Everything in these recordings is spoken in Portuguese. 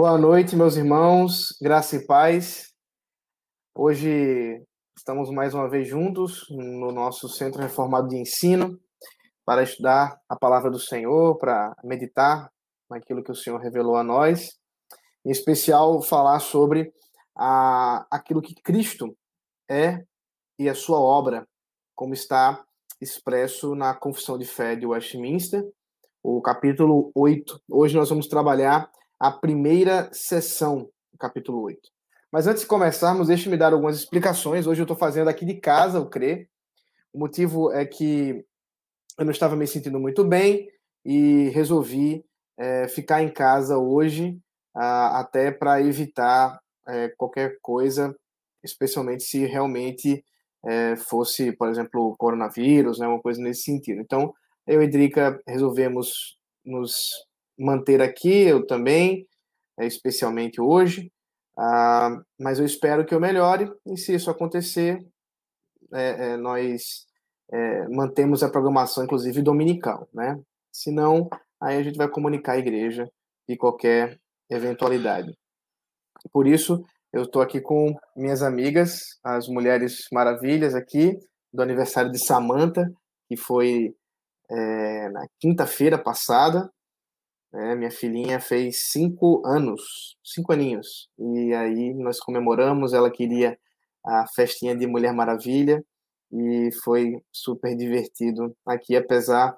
Boa noite, meus irmãos, graça e paz. Hoje estamos mais uma vez juntos no nosso Centro Reformado de Ensino para estudar a palavra do Senhor, para meditar naquilo que o Senhor revelou a nós, em especial falar sobre a, aquilo que Cristo é e a sua obra, como está expresso na Confissão de Fé de Westminster, o capítulo 8. Hoje nós vamos trabalhar a primeira sessão capítulo 8. Mas antes de começarmos, deixe-me dar algumas explicações. Hoje eu estou fazendo aqui de casa o CRE. O motivo é que eu não estava me sentindo muito bem e resolvi é, ficar em casa hoje, até para evitar é, qualquer coisa, especialmente se realmente é, fosse, por exemplo, coronavírus, né, uma coisa nesse sentido. Então, eu e Drica resolvemos nos manter aqui, eu também, é, especialmente hoje, ah, mas eu espero que eu melhore, e se isso acontecer, é, é, nós é, mantemos a programação, inclusive dominical, né? Senão, aí a gente vai comunicar à igreja de qualquer eventualidade. Por isso, eu estou aqui com minhas amigas, as mulheres maravilhas aqui, do aniversário de Samantha, que foi é, na quinta-feira passada, né? Minha filhinha fez cinco anos, cinco aninhos. E aí nós comemoramos, ela queria a festinha de Mulher Maravilha e foi super divertido aqui, apesar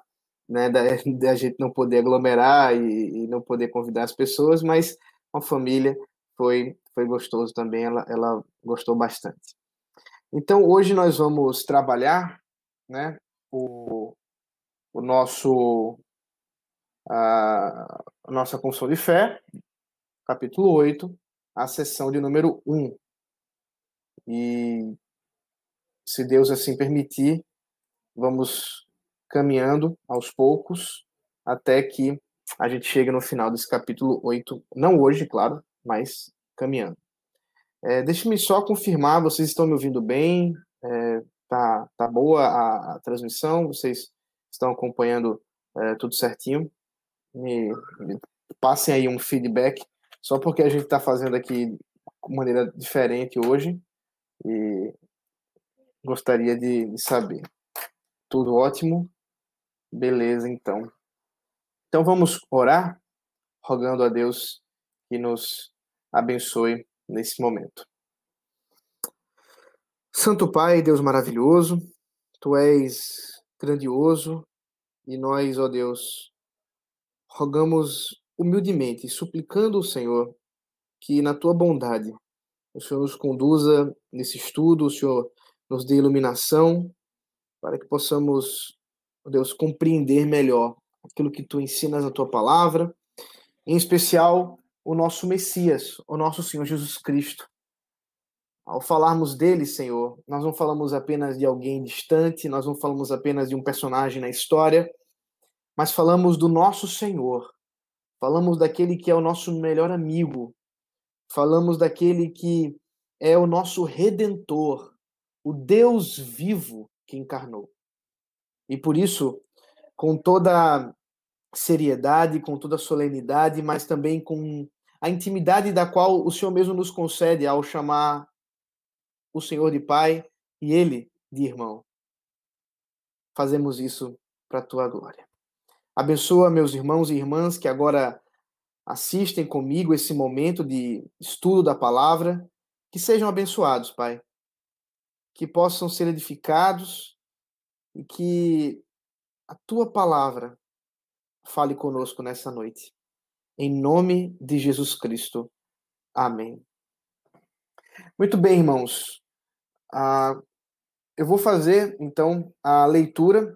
né, da, da gente não poder aglomerar e, e, não poder convidar as pessoas, mas a família foi, foi gostoso também, ela, ela gostou bastante. Então, hoje nós vamos trabalhar né, o, o nosso a, nossa confissão de fé, capítulo 8, a sessão de número 1. E, se Deus assim permitir, vamos caminhando aos poucos até que a gente chegue no final desse capítulo 8. Não hoje, claro, mas caminhando. É, Deixe-me só confirmar, vocês estão me ouvindo bem? É, tá, tá boa a, a transmissão? Vocês estão acompanhando é, tudo certinho? Me, me passem aí um feedback, só porque a gente está fazendo aqui de maneira diferente hoje e gostaria de, de saber. Tudo ótimo? Beleza, então. Então vamos orar, rogando a Deus que nos abençoe nesse momento. Santo Pai, Deus maravilhoso, Tu és grandioso e nós, ó Deus, rogamos humildemente, suplicando o Senhor que, na tua bondade, o Senhor nos conduza nesse estudo, o Senhor nos dê iluminação, para que possamos, Deus, compreender melhor aquilo que tu ensinas na tua palavra, em especial o nosso Messias, o nosso Senhor Jesus Cristo. Ao falarmos dele, Senhor, nós não falamos apenas de alguém distante, nós não falamos apenas de um personagem na história, mas falamos do nosso Senhor, falamos daquele que é o nosso melhor amigo, falamos daquele que é o nosso redentor, o Deus vivo que encarnou. E por isso, com toda seriedade, com toda solenidade, mas também com a intimidade da qual o Senhor mesmo nos concede ao chamar o Senhor de Pai e Ele de irmão. Fazemos isso para a tua glória. Abençoa meus irmãos e irmãs que agora assistem comigo esse momento de estudo da palavra, que sejam abençoados, Pai. Que possam ser edificados e que a tua palavra fale conosco nessa noite. Em nome de Jesus Cristo. Amém. Muito bem, irmãos. Ah, eu vou fazer, então, a leitura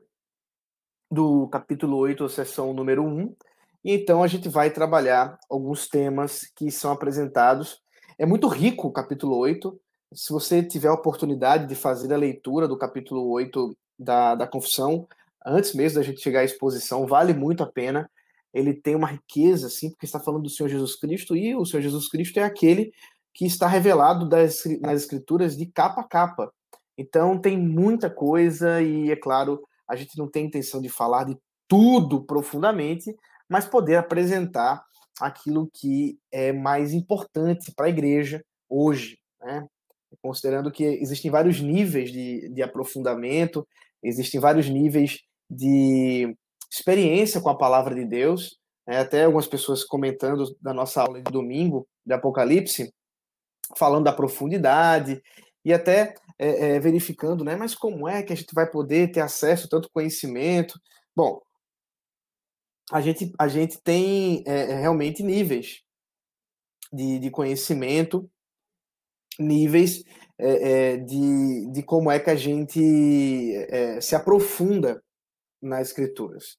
do capítulo 8, sessão número 1. E então a gente vai trabalhar alguns temas que são apresentados. É muito rico o capítulo 8. Se você tiver a oportunidade de fazer a leitura do capítulo 8 da, da Confissão, antes mesmo da gente chegar à exposição, vale muito a pena. Ele tem uma riqueza, assim, porque está falando do Senhor Jesus Cristo, e o Senhor Jesus Cristo é aquele que está revelado das, nas Escrituras de capa a capa. Então tem muita coisa, e é claro, a gente não tem intenção de falar de tudo profundamente, mas poder apresentar aquilo que é mais importante para a igreja hoje, né? considerando que existem vários níveis de, de aprofundamento, existem vários níveis de experiência com a palavra de Deus, né? até algumas pessoas comentando da nossa aula de domingo de Apocalipse, falando da profundidade e até é, é, verificando, né? Mas como é que a gente vai poder ter acesso a tanto conhecimento? Bom, a gente, a gente tem é, é, realmente níveis de, de conhecimento, níveis é, é, de, de como é que a gente se aprofunda nas escrituras.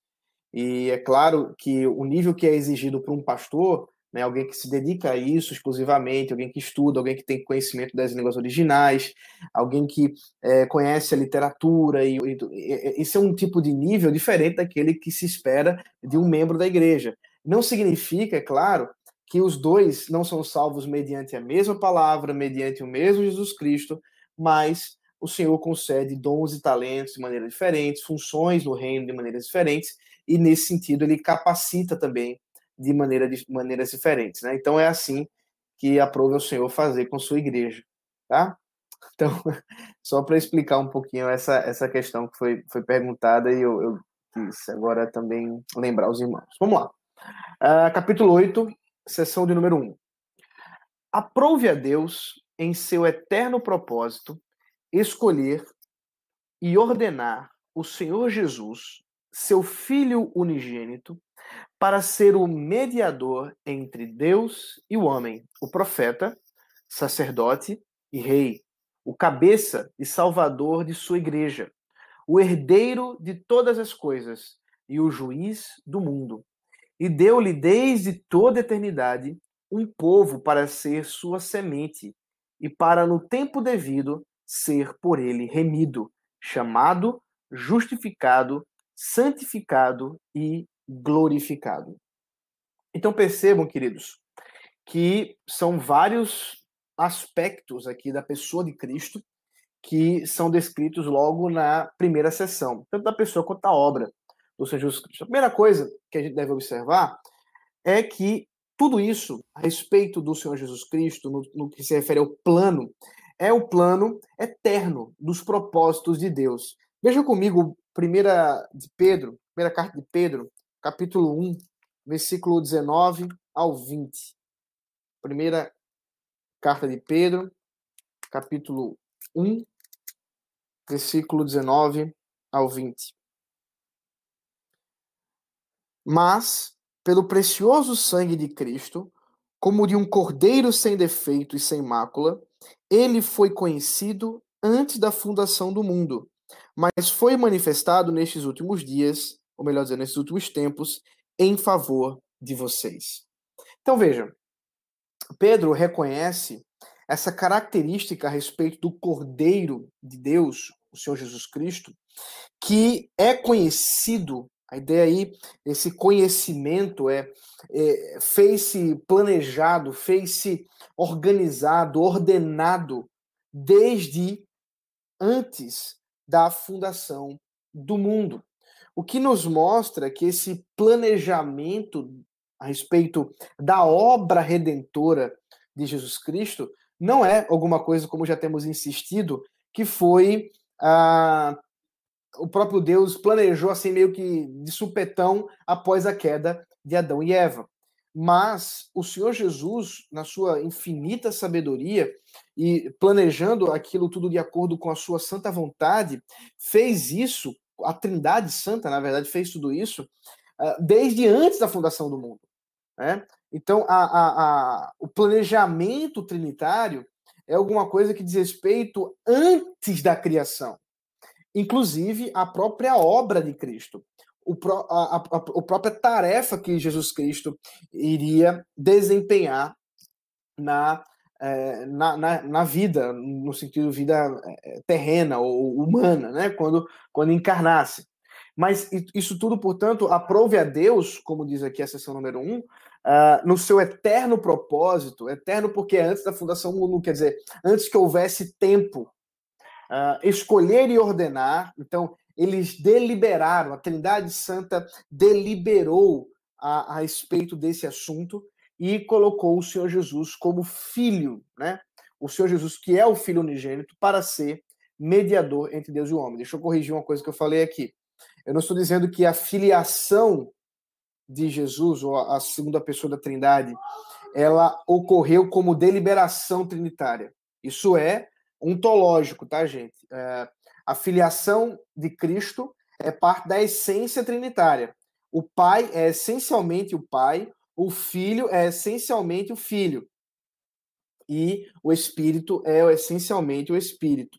E é claro que o nível que é exigido para um pastor né, alguém que se dedica a isso exclusivamente, alguém que estuda, alguém que tem conhecimento das línguas originais, alguém que é, conhece a literatura, e, e, esse é um tipo de nível diferente daquele que se espera de um membro da igreja. Não significa, é claro, que os dois não são salvos mediante a mesma palavra, mediante o mesmo Jesus Cristo, mas o Senhor concede dons e talentos de maneiras diferentes, funções no reino de maneiras diferentes, e nesse sentido ele capacita também de, maneira, de maneiras diferentes. Né? Então é assim que aprova o Senhor fazer com sua igreja. Tá? Então, só para explicar um pouquinho essa, essa questão que foi, foi perguntada e eu, eu quis agora também lembrar os irmãos. Vamos lá. Uh, capítulo 8, sessão de número 1. Aprove a Deus, em seu eterno propósito, escolher e ordenar o Senhor Jesus, seu Filho unigênito, para ser o mediador entre Deus e o homem, o profeta, sacerdote e rei, o cabeça e salvador de sua igreja, o herdeiro de todas as coisas e o juiz do mundo. E deu-lhe desde toda a eternidade um povo para ser sua semente e para no tempo devido ser por ele remido, chamado, justificado, santificado e glorificado. Então percebam, queridos, que são vários aspectos aqui da pessoa de Cristo que são descritos logo na primeira sessão, tanto da pessoa quanto da obra do Senhor Jesus Cristo. A primeira coisa que a gente deve observar é que tudo isso a respeito do Senhor Jesus Cristo, no, no que se refere ao plano, é o plano eterno dos propósitos de Deus. Veja comigo, primeira de Pedro, primeira carta de Pedro, capítulo 1, versículo 19 ao 20. Primeira carta de Pedro, capítulo 1, versículo 19 ao 20. Mas, pelo precioso sangue de Cristo, como de um cordeiro sem defeito e sem mácula, ele foi conhecido antes da fundação do mundo, mas foi manifestado nestes últimos dias ou melhor dizendo, nesses últimos tempos, em favor de vocês. Então vejam, Pedro reconhece essa característica a respeito do Cordeiro de Deus, o Senhor Jesus Cristo, que é conhecido, a ideia aí, esse conhecimento é, é fez-se planejado, fez-se organizado, ordenado desde antes da fundação do mundo. O que nos mostra que esse planejamento a respeito da obra redentora de Jesus Cristo não é alguma coisa, como já temos insistido, que foi ah, o próprio Deus planejou assim meio que de supetão após a queda de Adão e Eva. Mas o Senhor Jesus, na sua infinita sabedoria e planejando aquilo tudo de acordo com a sua santa vontade, fez isso a Trindade Santa, na verdade, fez tudo isso uh, desde antes da fundação do mundo. Né? Então, a, a, a, o planejamento trinitário é alguma coisa que diz respeito antes da criação, inclusive a própria obra de Cristo, o pro, a, a, a própria tarefa que Jesus Cristo iria desempenhar na é, na, na, na, vida, no sentido vida é, terrena ou humana, né? quando, quando encarnasse. Mas isso tudo, portanto, aprove a Deus, como diz aqui a sessão número 1, um, uh, no seu eterno propósito, eterno porque é antes da fundação do mundo, quer dizer, antes que houvesse tempo, uh, escolher e ordenar, então eles deliberaram, a Trindade Santa deliberou a, a respeito desse assunto e colocou o Senhor Jesus como filho, né? O Senhor Jesus, que é o filho unigênito, para ser mediador entre Deus e o homem. Deixa eu corrigir uma coisa que eu falei aqui. Eu não estou dizendo que a filiação de Jesus, ou a segunda pessoa da Trindade, ela ocorreu como deliberação trinitária. Isso é ontológico, tá, gente? É, a filiação de Cristo é parte da essência trinitária. O Pai é essencialmente o Pai, o Filho é essencialmente o Filho. E o Espírito é essencialmente o Espírito.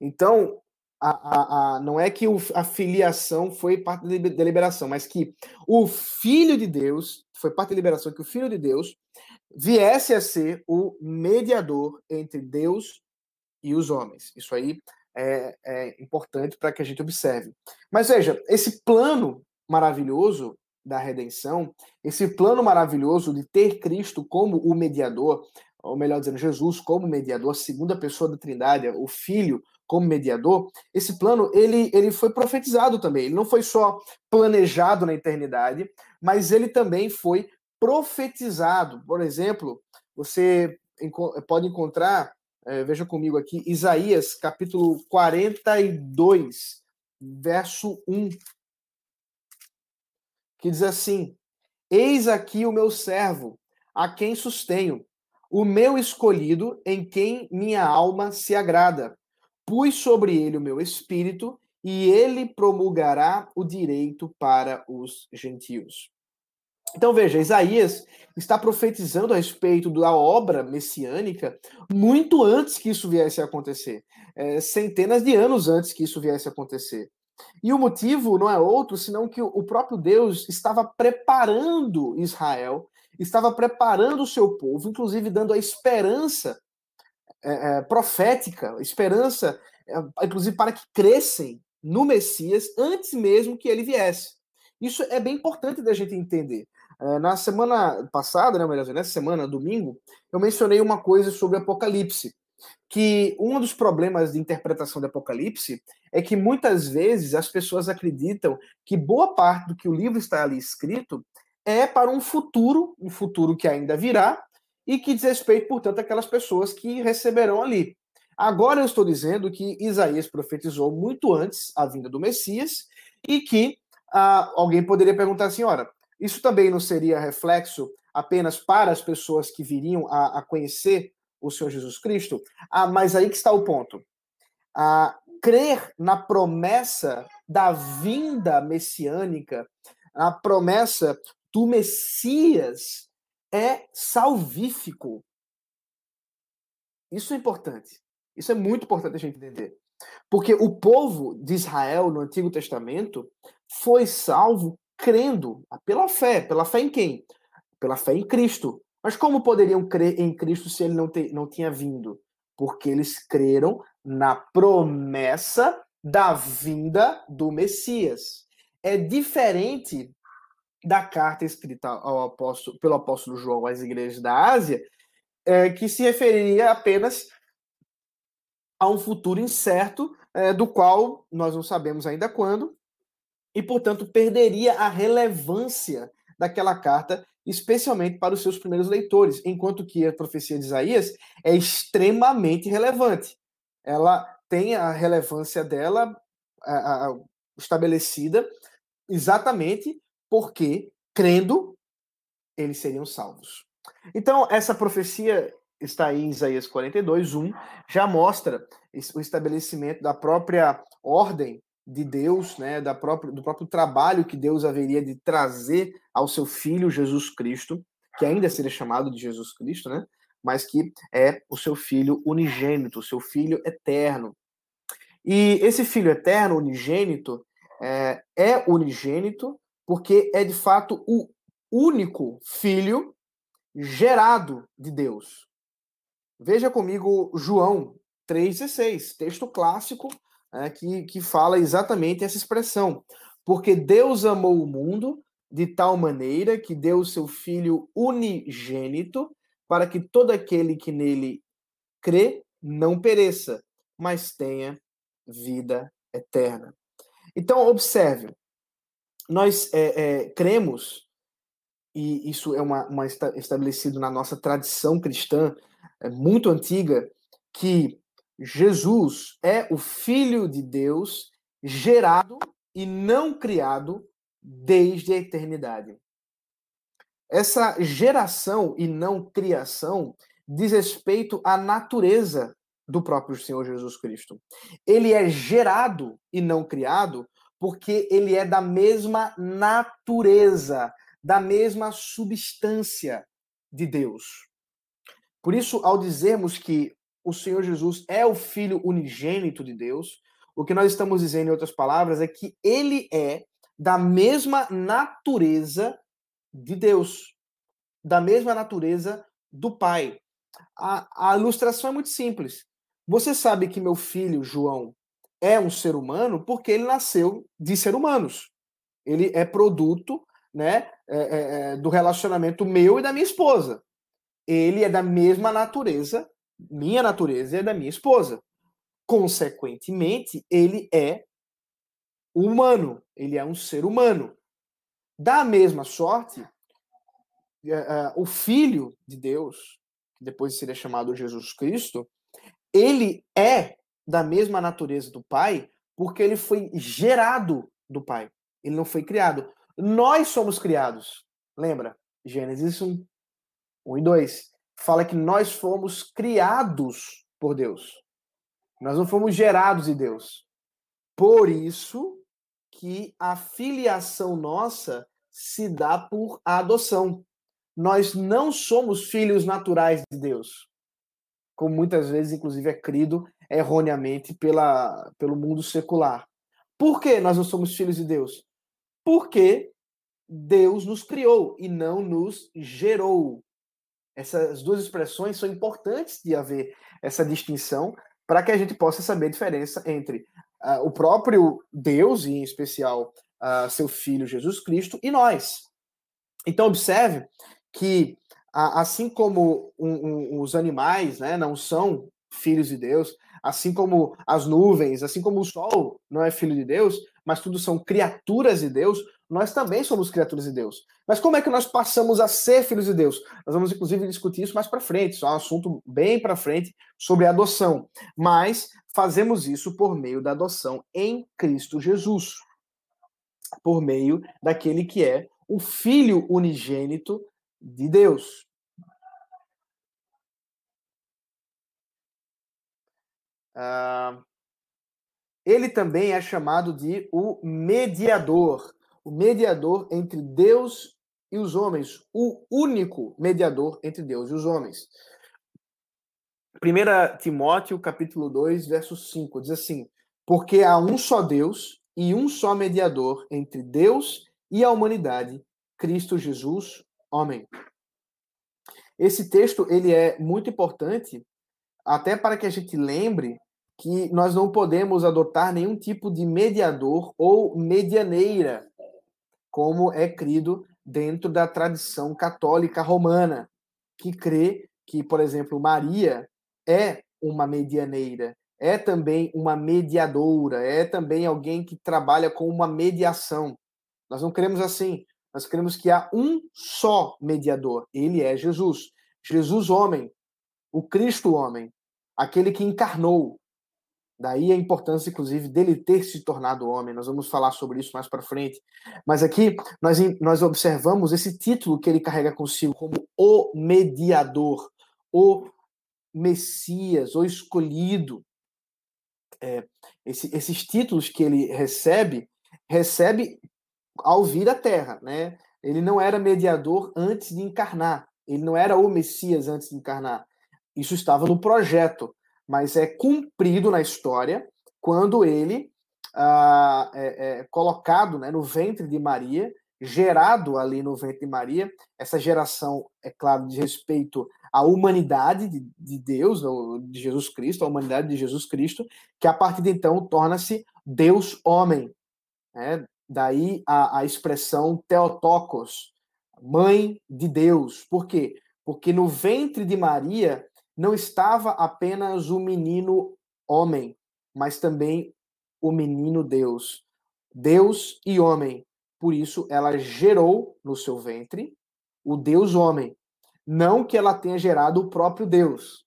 Então, a, a, a, não é que o, a filiação foi parte da deliberação, mas que o Filho de Deus, foi parte da deliberação, que o Filho de Deus viesse a ser o mediador entre Deus e os homens. Isso aí é, é importante para que a gente observe. Mas veja, esse plano maravilhoso da redenção, esse plano maravilhoso de ter Cristo como o mediador, ou melhor dizendo, Jesus como mediador, a segunda pessoa da Trindade, o Filho como mediador, esse plano ele, ele foi profetizado também. Ele não foi só planejado na eternidade, mas ele também foi profetizado. Por exemplo, você pode encontrar, é, veja comigo aqui, Isaías capítulo 42, verso 1, que diz assim: Eis aqui o meu servo, a quem sustenho, o meu escolhido, em quem minha alma se agrada. Pus sobre ele o meu espírito, e ele promulgará o direito para os gentios. Então veja, Isaías está profetizando a respeito da obra messiânica muito antes que isso viesse a acontecer, é, centenas de anos antes que isso viesse a acontecer. E o motivo não é outro senão que o próprio Deus estava preparando Israel, estava preparando o seu povo, inclusive dando a esperança é, é, profética, esperança, é, inclusive para que crescem no Messias antes mesmo que ele viesse. Isso é bem importante da gente entender. É, na semana passada, né, melhor nessa semana, domingo, eu mencionei uma coisa sobre Apocalipse que um dos problemas de interpretação do Apocalipse é que muitas vezes as pessoas acreditam que boa parte do que o livro está ali escrito é para um futuro, um futuro que ainda virá, e que diz respeito, portanto, àquelas pessoas que receberão ali. Agora eu estou dizendo que Isaías profetizou muito antes a vinda do Messias e que ah, alguém poderia perguntar assim: ora, isso também não seria reflexo apenas para as pessoas que viriam a, a conhecer o Senhor Jesus Cristo. Ah, mas aí que está o ponto. Ah, crer na promessa da vinda messiânica, a promessa do Messias é salvífico. Isso é importante. Isso é muito importante a gente entender. Porque o povo de Israel no Antigo Testamento foi salvo crendo pela fé. Pela fé em quem? Pela fé em Cristo. Mas como poderiam crer em Cristo se ele não, te, não tinha vindo? Porque eles creram na promessa da vinda do Messias. É diferente da carta escrita apóstolo, pelo apóstolo João às igrejas da Ásia, é, que se referiria apenas a um futuro incerto, é, do qual nós não sabemos ainda quando, e, portanto, perderia a relevância daquela carta especialmente para os seus primeiros leitores, enquanto que a profecia de Isaías é extremamente relevante. Ela tem a relevância dela a, a, estabelecida exatamente porque, crendo, eles seriam salvos. Então, essa profecia está aí em Isaías 42, 1, já mostra o estabelecimento da própria ordem de Deus, né, da própria, do próprio trabalho que Deus haveria de trazer ao seu filho Jesus Cristo, que ainda seria chamado de Jesus Cristo, né, mas que é o seu filho unigênito, o seu filho eterno. E esse filho eterno, unigênito, é, é unigênito porque é de fato o único filho gerado de Deus. Veja comigo João 3,16, texto clássico é, que, que fala exatamente essa expressão. Porque Deus amou o mundo de tal maneira que deu o seu Filho unigênito para que todo aquele que nele crê não pereça, mas tenha vida eterna. Então, observe, nós é, é, cremos e isso é uma, uma estabelecido na nossa tradição cristã é muito antiga, que Jesus é o Filho de Deus gerado e não criado desde a eternidade. Essa geração e não criação diz respeito à natureza do próprio Senhor Jesus Cristo. Ele é gerado e não criado porque ele é da mesma natureza, da mesma substância de Deus. Por isso, ao dizermos que o Senhor Jesus é o Filho unigênito de Deus, o que nós estamos dizendo, em outras palavras, é que ele é da mesma natureza de Deus, da mesma natureza do Pai. A, a ilustração é muito simples. Você sabe que meu filho, João, é um ser humano porque ele nasceu de ser humanos. Ele é produto né, é, é, é, do relacionamento meu e da minha esposa. Ele é da mesma natureza, minha natureza é da minha esposa. Consequentemente, ele é humano, ele é um ser humano. Da mesma sorte, é, é, o Filho de Deus, que depois seria chamado Jesus Cristo, ele é da mesma natureza do Pai, porque ele foi gerado do Pai. Ele não foi criado. Nós somos criados. Lembra? Gênesis 1, 1 e 2. Fala que nós fomos criados por Deus. Nós não fomos gerados de Deus. Por isso que a filiação nossa se dá por adoção. Nós não somos filhos naturais de Deus, como muitas vezes, inclusive, é crido erroneamente pela, pelo mundo secular. Por que nós não somos filhos de Deus? Porque Deus nos criou e não nos gerou. Essas duas expressões são importantes de haver essa distinção para que a gente possa saber a diferença entre uh, o próprio Deus, e em especial uh, seu Filho Jesus Cristo, e nós. Então, observe que, uh, assim como um, um, os animais né, não são filhos de Deus, assim como as nuvens, assim como o sol não é filho de Deus, mas tudo são criaturas de Deus, nós também somos criaturas de Deus. Mas como é que nós passamos a ser filhos de Deus? Nós vamos inclusive discutir isso mais para frente, isso é um assunto bem para frente sobre adoção. Mas fazemos isso por meio da adoção em Cristo Jesus. Por meio daquele que é o filho unigênito de Deus. Uh, ele também é chamado de o mediador, o mediador entre Deus e os homens, o único mediador entre Deus e os homens. 1 Timóteo, capítulo 2, verso 5, diz assim: Porque há um só Deus e um só mediador entre Deus e a humanidade, Cristo Jesus, homem. Esse texto ele é muito importante até para que a gente lembre que nós não podemos adotar nenhum tipo de mediador ou medianeira, como é crido dentro da tradição católica romana, que crê que, por exemplo, Maria é uma medianeira, é também uma mediadora, é também alguém que trabalha com uma mediação. Nós não queremos assim. Nós queremos que há um só mediador. Ele é Jesus. Jesus, homem. O Cristo, homem. Aquele que encarnou, Daí a importância, inclusive, dele ter se tornado homem. Nós vamos falar sobre isso mais para frente. Mas aqui nós, nós observamos esse título que ele carrega consigo como o mediador, o Messias, o escolhido. É, esse, esses títulos que ele recebe, recebe ao vir à Terra. Né? Ele não era mediador antes de encarnar. Ele não era o Messias antes de encarnar. Isso estava no projeto mas é cumprido na história quando ele ah, é, é, colocado né, no ventre de Maria, gerado ali no ventre de Maria, essa geração, é claro, de respeito à humanidade de, de Deus, de Jesus Cristo, a humanidade de Jesus Cristo, que a partir de então torna-se Deus homem. Né? Daí a, a expressão Theotokos, mãe de Deus. Por quê? Porque no ventre de Maria não estava apenas o menino homem, mas também o menino Deus. Deus e homem. Por isso, ela gerou no seu ventre o Deus homem. Não que ela tenha gerado o próprio Deus.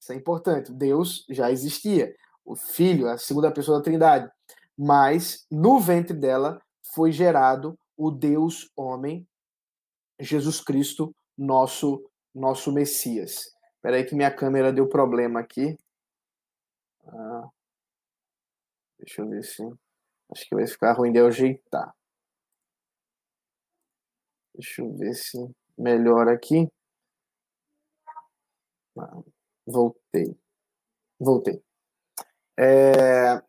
Isso é importante. Deus já existia. O Filho, a segunda pessoa da Trindade. Mas no ventre dela foi gerado o Deus homem, Jesus Cristo, nosso nosso Messias. Espera aí que minha câmera deu problema aqui. Ah, deixa eu ver se acho que vai ficar ruim de ajeitar. Deixa eu ver se melhora aqui. Ah, voltei. Voltei. É...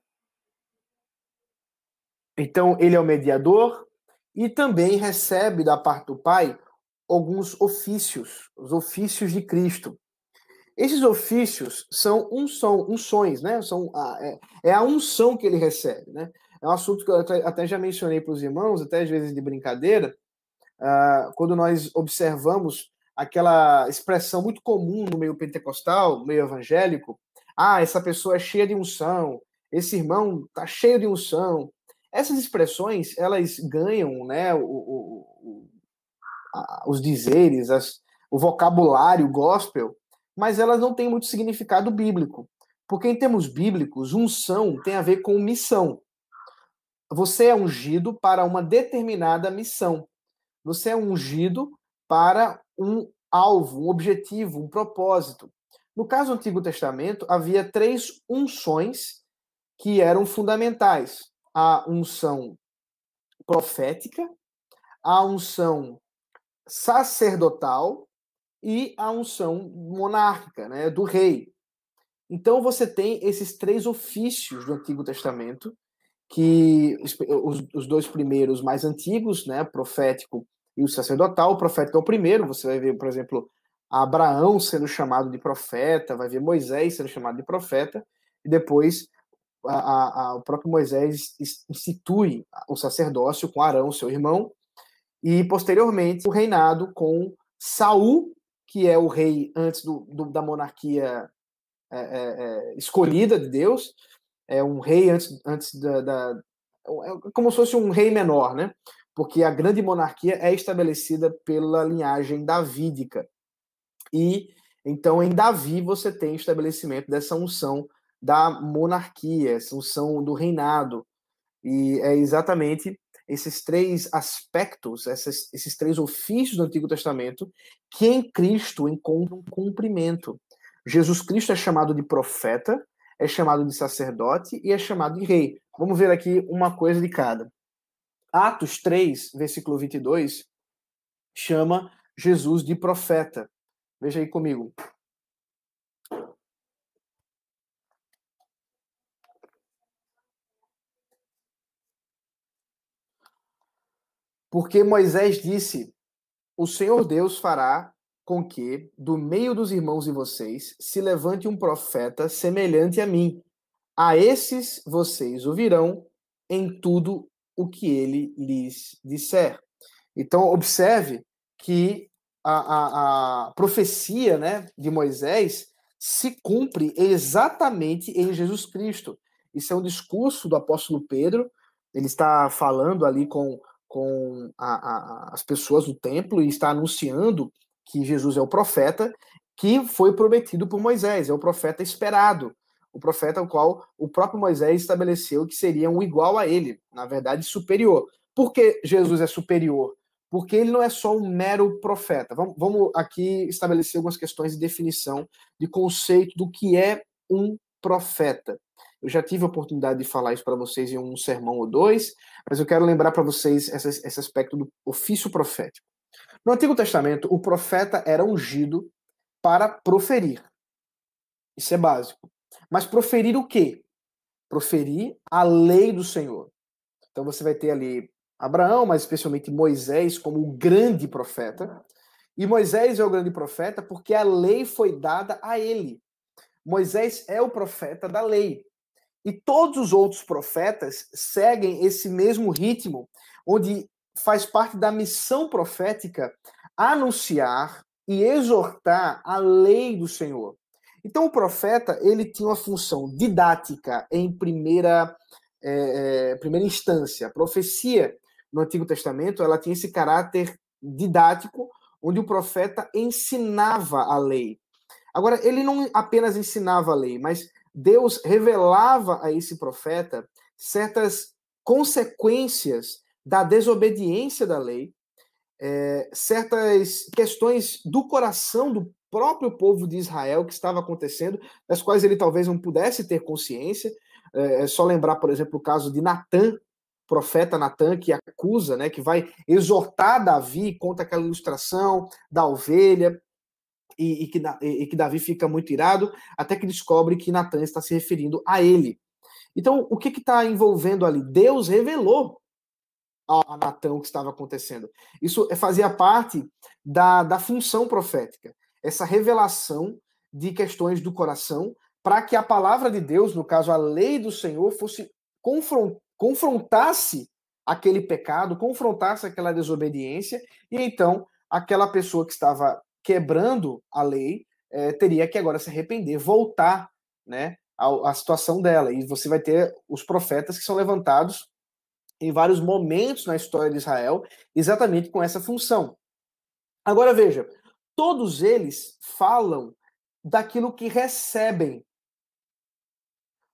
Então, ele é o mediador e também recebe da parte do Pai alguns ofícios, os ofícios de Cristo. Esses ofícios são unções, né? São a, é, é, a unção que ele recebe, né? É um assunto que eu até, até já mencionei para os irmãos, até às vezes de brincadeira, uh, quando nós observamos aquela expressão muito comum no meio pentecostal, meio evangélico, ah, essa pessoa é cheia de unção, esse irmão está cheio de unção. Essas expressões, elas ganham né, o, o, o a, os dizeres, as, o vocabulário gospel, mas elas não têm muito significado bíblico. Porque em termos bíblicos, unção tem a ver com missão. Você é ungido para uma determinada missão. Você é ungido para um alvo, um objetivo, um propósito. No caso do Antigo Testamento, havia três unções que eram fundamentais: a unção profética, a unção sacerdotal e a unção monárquica, né, do rei. Então você tem esses três ofícios do Antigo Testamento, que os, os dois primeiros mais antigos, né, profético e o sacerdotal. O profético é o primeiro, você vai ver, por exemplo, Abraão sendo chamado de profeta, vai ver Moisés sendo chamado de profeta, e depois a, a, o próprio Moisés institui o sacerdócio com Arão, seu irmão, e posteriormente o reinado com Saul, que é o rei antes do, do da monarquia é, é, é, escolhida de Deus, é um rei antes, antes da, da é como se fosse um rei menor, né? Porque a grande monarquia é estabelecida pela linhagem davídica. E então em Davi você tem o estabelecimento dessa unção da monarquia, essa unção do reinado. E é exatamente esses três aspectos, esses, esses três ofícios do Antigo Testamento, que em Cristo encontram cumprimento. Jesus Cristo é chamado de profeta, é chamado de sacerdote e é chamado de rei. Vamos ver aqui uma coisa de cada. Atos 3, versículo 22, chama Jesus de profeta. Veja aí comigo. Porque Moisés disse: O Senhor Deus fará com que, do meio dos irmãos de vocês, se levante um profeta semelhante a mim. A esses vocês ouvirão em tudo o que ele lhes disser. Então, observe que a, a, a profecia né, de Moisés se cumpre exatamente em Jesus Cristo. Isso é um discurso do apóstolo Pedro. Ele está falando ali com com a, a, as pessoas do templo e está anunciando que Jesus é o profeta que foi prometido por Moisés, é o profeta esperado, o profeta ao qual o próprio Moisés estabeleceu que seria um igual a ele, na verdade superior. Por que Jesus é superior? Porque ele não é só um mero profeta. Vamos, vamos aqui estabelecer algumas questões de definição, de conceito do que é um profeta. Eu já tive a oportunidade de falar isso para vocês em um sermão ou dois, mas eu quero lembrar para vocês esse, esse aspecto do ofício profético. No Antigo Testamento, o profeta era ungido para proferir. Isso é básico. Mas proferir o quê? Proferir a lei do Senhor. Então você vai ter ali Abraão, mas especialmente Moisés, como o grande profeta. E Moisés é o grande profeta porque a lei foi dada a ele. Moisés é o profeta da lei. E todos os outros profetas seguem esse mesmo ritmo, onde faz parte da missão profética anunciar e exortar a lei do Senhor. Então o profeta ele tinha uma função didática em primeira é, primeira instância. A profecia no Antigo Testamento ela tinha esse caráter didático, onde o profeta ensinava a lei. Agora, ele não apenas ensinava a lei, mas Deus revelava a esse profeta certas consequências da desobediência da lei, é, certas questões do coração do próprio povo de Israel que estava acontecendo, das quais ele talvez não pudesse ter consciência. É, é só lembrar, por exemplo, o caso de Natan, profeta Natan, que acusa, né, que vai exortar Davi contra aquela ilustração da ovelha, e, e, que, e, que, Davi fica muito irado, até que descobre que Natan está se referindo a ele. Então, o que está envolvendo ali? Deus revelou a, Natan o que estava acontecendo. Isso fazia parte da, da função profética, essa revelação de questões do coração, para que a palavra de Deus, no caso a lei do Senhor, fosse confront, confrontasse aquele pecado, confrontasse aquela desobediência, e então aquela pessoa que estava quebrando a lei, é, teria que agora se arrepender, voltar né, à, à situação dela. E você vai ter os profetas que são levantados em vários momentos na história de Israel, exatamente com essa função. Agora veja, todos eles falam daquilo que recebem.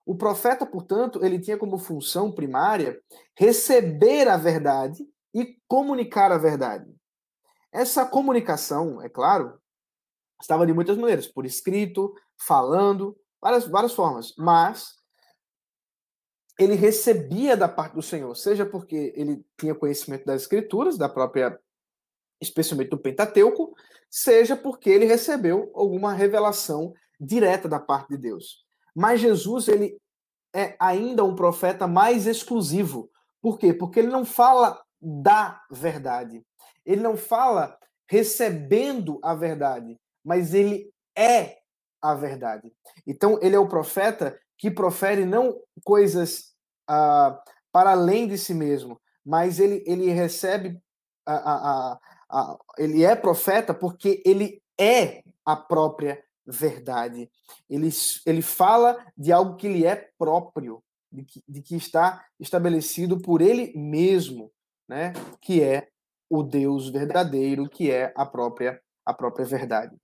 O profeta, portanto, ele tinha como função primária receber a verdade e comunicar a verdade. Essa comunicação, é claro, estava de muitas maneiras, por escrito, falando, várias, várias formas, mas ele recebia da parte do Senhor, seja porque ele tinha conhecimento das escrituras, da própria, especialmente do Pentateuco, seja porque ele recebeu alguma revelação direta da parte de Deus. Mas Jesus, ele é ainda um profeta mais exclusivo. Por quê? Porque ele não fala da verdade. Ele não fala recebendo a verdade, mas ele é a verdade. Então, ele é o profeta que profere não coisas ah, para além de si mesmo, mas ele, ele recebe, a, a, a, ele é profeta porque ele é a própria verdade. Ele, ele fala de algo que lhe é próprio, de que, de que está estabelecido por ele mesmo, né? que é o Deus verdadeiro, que é a própria a própria verdade.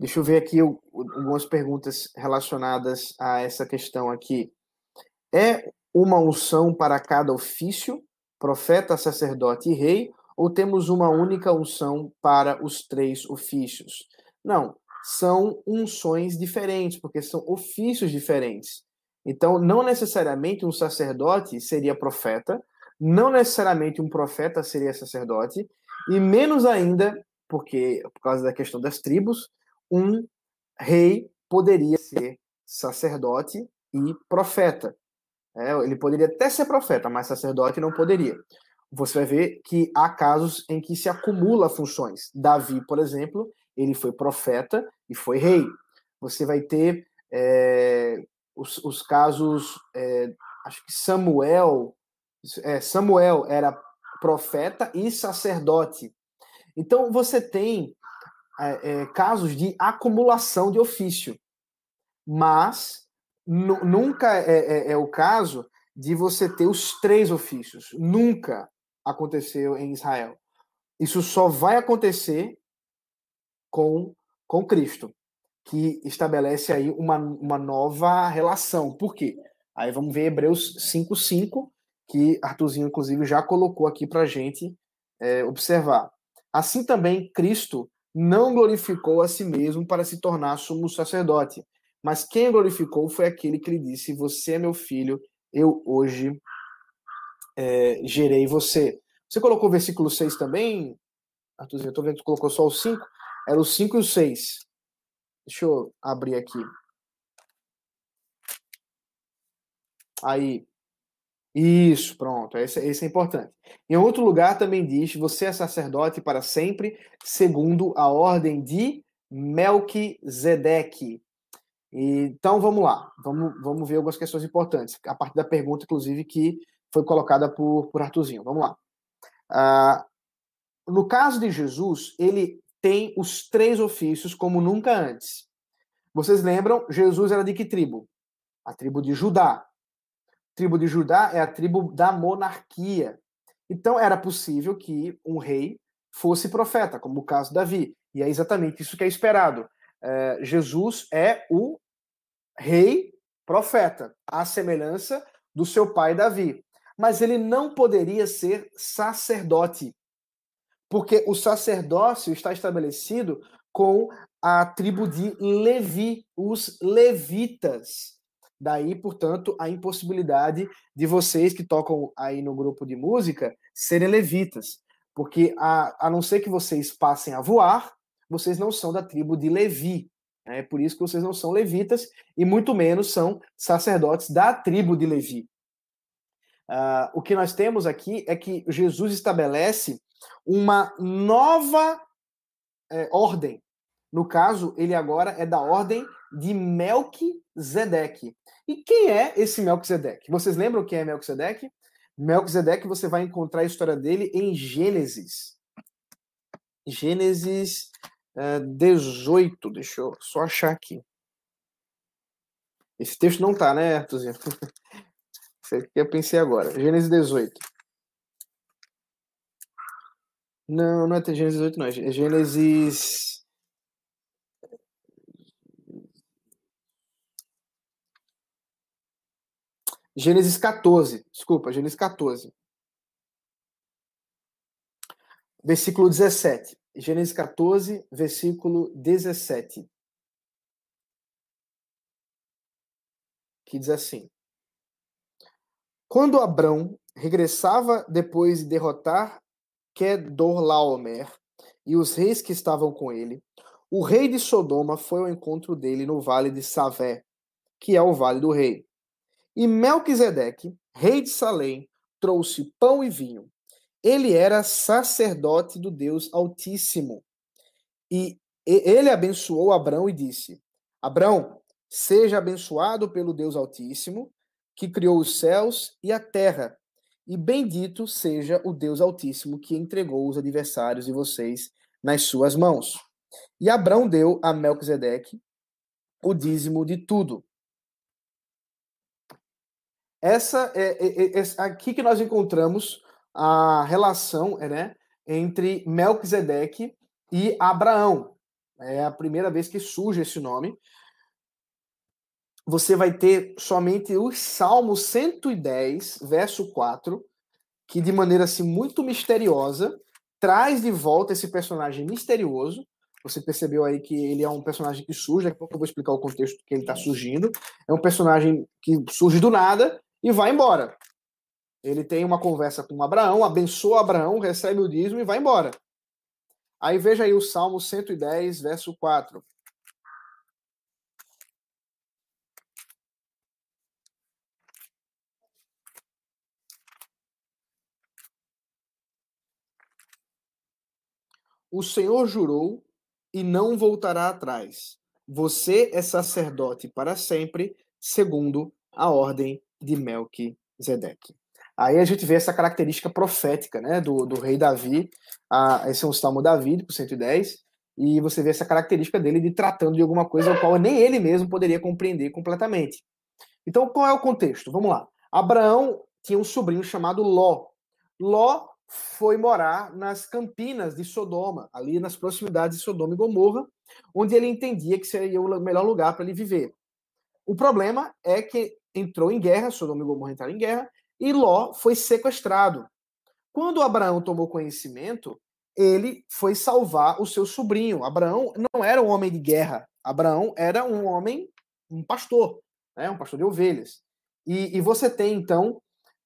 Deixa eu ver aqui algumas perguntas relacionadas a essa questão aqui. É uma unção para cada ofício, profeta, sacerdote e rei, ou temos uma única unção para os três ofícios? Não, são unções diferentes, porque são ofícios diferentes. Então, não necessariamente um sacerdote seria profeta, não necessariamente um profeta seria sacerdote, e menos ainda, porque por causa da questão das tribos, um rei poderia ser sacerdote e profeta. É, ele poderia até ser profeta, mas sacerdote não poderia. Você vai ver que há casos em que se acumula funções. Davi, por exemplo, ele foi profeta e foi rei. Você vai ter é, os, os casos, é, acho que Samuel, é, Samuel era profeta e sacerdote. Então você tem é, é casos de acumulação de ofício, mas nunca é, é, é, o caso de você ter os três ofícios. Nunca aconteceu em Israel. Isso só vai acontecer com, com Cristo que estabelece aí uma, uma nova relação. Por quê? Aí vamos ver Hebreus 5,5, que Arthurzinho, inclusive, já colocou aqui para a gente é, observar. Assim também, Cristo não glorificou a si mesmo para se tornar sumo sacerdote, mas quem glorificou foi aquele que lhe disse: Você é meu filho, eu hoje é, gerei você. Você colocou o versículo 6 também, Arthurzinho? Eu estou vendo que colocou só o 5. Era o 5 e o 6. Deixa eu abrir aqui. Aí. Isso, pronto. Esse, esse é importante. Em outro lugar também diz: Você é sacerdote para sempre, segundo a ordem de Melquisedeque. Então vamos lá, vamos, vamos ver algumas questões importantes, a partir da pergunta, inclusive, que foi colocada por, por Artuzinho. Vamos lá. Uh, no caso de Jesus, ele tem os três ofícios como nunca antes. Vocês lembram? Jesus era de que tribo? A tribo de Judá. A tribo de Judá é a tribo da monarquia. Então era possível que um rei fosse profeta, como o caso de Davi. E é exatamente isso que é esperado. É, Jesus é o rei profeta, à semelhança do seu pai Davi. Mas ele não poderia ser sacerdote, porque o sacerdócio está estabelecido com a tribo de Levi, os levitas. Daí, portanto, a impossibilidade de vocês que tocam aí no grupo de música serem levitas. Porque a, a não ser que vocês passem a voar, vocês não são da tribo de Levi. É por isso que vocês não são levitas e muito menos são sacerdotes da tribo de Levi. Uh, o que nós temos aqui é que Jesus estabelece uma nova é, ordem. No caso, ele agora é da ordem de Melquisedeque. E quem é esse Melquisedeque? Vocês lembram quem é Melquisedeque? Melquisedeque, você vai encontrar a história dele em Gênesis. Gênesis é, 18, deixa eu só achar aqui. Esse texto não tá, né, Arthurzinho? Isso aqui eu pensei agora. Gênesis 18. Não, não é Gênesis 18, não. É Gênesis. Gênesis 14. Desculpa, Gênesis 14. Versículo 17. Gênesis 14, versículo 17. Que diz assim: Quando Abrão regressava depois de derrotar Kedorlaomer e os reis que estavam com ele, o rei de Sodoma foi ao encontro dele no vale de Savé, que é o vale do rei. E Melquisedeque, rei de Salém, trouxe pão e vinho. Ele era sacerdote do Deus Altíssimo. E ele abençoou Abrão e disse: Abrão, seja abençoado pelo Deus Altíssimo, que criou os céus e a terra. E bendito seja o Deus Altíssimo que entregou os adversários de vocês nas suas mãos. E Abrão deu a Melquisedeque o dízimo de tudo. Essa é, é, é, é aqui que nós encontramos a relação né, entre Melquisedeque e Abraão. É a primeira vez que surge esse nome. Você vai ter somente o Salmo 110, verso 4, que de maneira assim muito misteriosa traz de volta esse personagem misterioso. Você percebeu aí que ele é um personagem que surge, daqui a pouco eu vou explicar o contexto que ele está surgindo. É um personagem que surge do nada e vai embora. Ele tem uma conversa com Abraão, abençoa Abraão, recebe o dízimo e vai embora. Aí veja aí o Salmo 110, verso 4. O Senhor jurou e não voltará atrás. Você é sacerdote para sempre, segundo a ordem de Melquisedeque. Aí a gente vê essa característica profética né, do, do rei Davi. Ah, esse é um salmo Davi, por 110. E você vê essa característica dele de tratando de alguma coisa ao qual nem ele mesmo poderia compreender completamente. Então, qual é o contexto? Vamos lá. Abraão tinha um sobrinho chamado Ló. Ló foi morar nas campinas de Sodoma, ali nas proximidades de Sodoma e Gomorra, onde ele entendia que seria o melhor lugar para ele viver. O problema é que entrou em guerra, Sodoma e Gomorra entraram em guerra, e Ló foi sequestrado. Quando Abraão tomou conhecimento, ele foi salvar o seu sobrinho. Abraão não era um homem de guerra. Abraão era um homem, um pastor, né? um pastor de ovelhas. E, e você tem, então,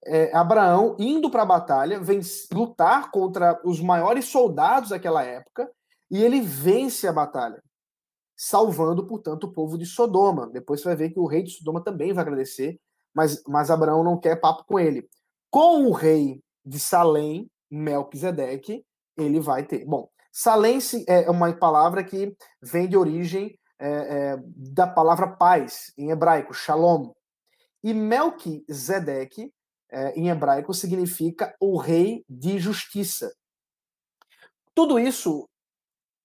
é, Abraão indo para a batalha, vem lutar contra os maiores soldados daquela época, e ele vence a batalha, salvando, portanto, o povo de Sodoma. Depois você vai ver que o rei de Sodoma também vai agradecer mas, mas Abraão não quer papo com ele. Com o rei de Salém, Melquisedeque, ele vai ter. Bom, Salém é uma palavra que vem de origem é, é, da palavra paz, em hebraico, shalom. E Melquisedeque, é, em hebraico, significa o rei de justiça. Tudo isso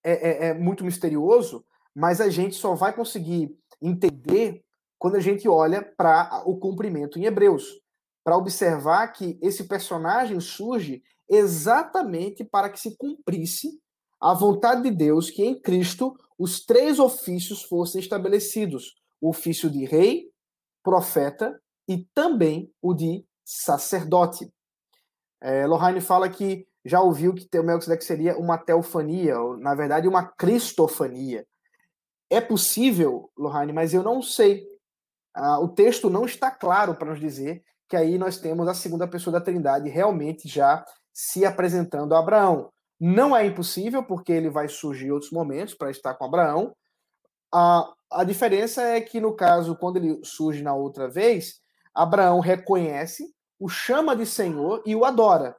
é, é, é muito misterioso, mas a gente só vai conseguir entender quando a gente olha para o cumprimento em Hebreus. para observar que esse personagem surge exatamente para que se cumprisse a vontade de Deus que em Cristo os três ofícios fossem estabelecidos: o ofício de rei, profeta e também o de sacerdote. É, Lohane fala que já ouviu que o Melquisedeque seria uma teofania, ou, na verdade, uma cristofania. É possível, Lohane, mas eu não sei. Ah, o texto não está claro para nos dizer que aí nós temos a segunda pessoa da Trindade realmente já se apresentando a Abraão. Não é impossível, porque ele vai surgir em outros momentos para estar com Abraão. A, a diferença é que, no caso, quando ele surge na outra vez, Abraão reconhece, o chama de Senhor e o adora.